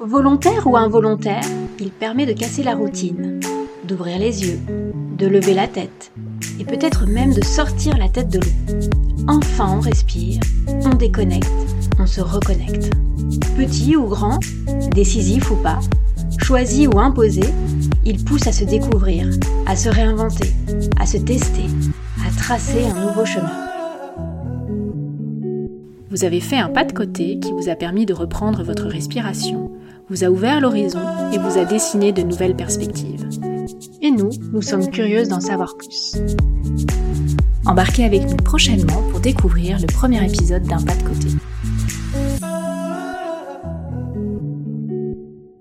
Volontaire ou involontaire, il permet de casser la routine, d'ouvrir les yeux, de lever la tête, et peut-être même de sortir la tête de l'eau. Enfin on respire, on déconnecte, on se reconnecte. Petit ou grand, décisif ou pas, choisi ou imposé, il pousse à se découvrir, à se réinventer, à se tester, à tracer un nouveau chemin. Vous avez fait un pas de côté qui vous a permis de reprendre votre respiration, vous a ouvert l'horizon et vous a dessiné de nouvelles perspectives. Et nous, nous sommes curieuses d'en savoir plus. Embarquez avec nous prochainement pour découvrir le premier épisode d'un pas de côté.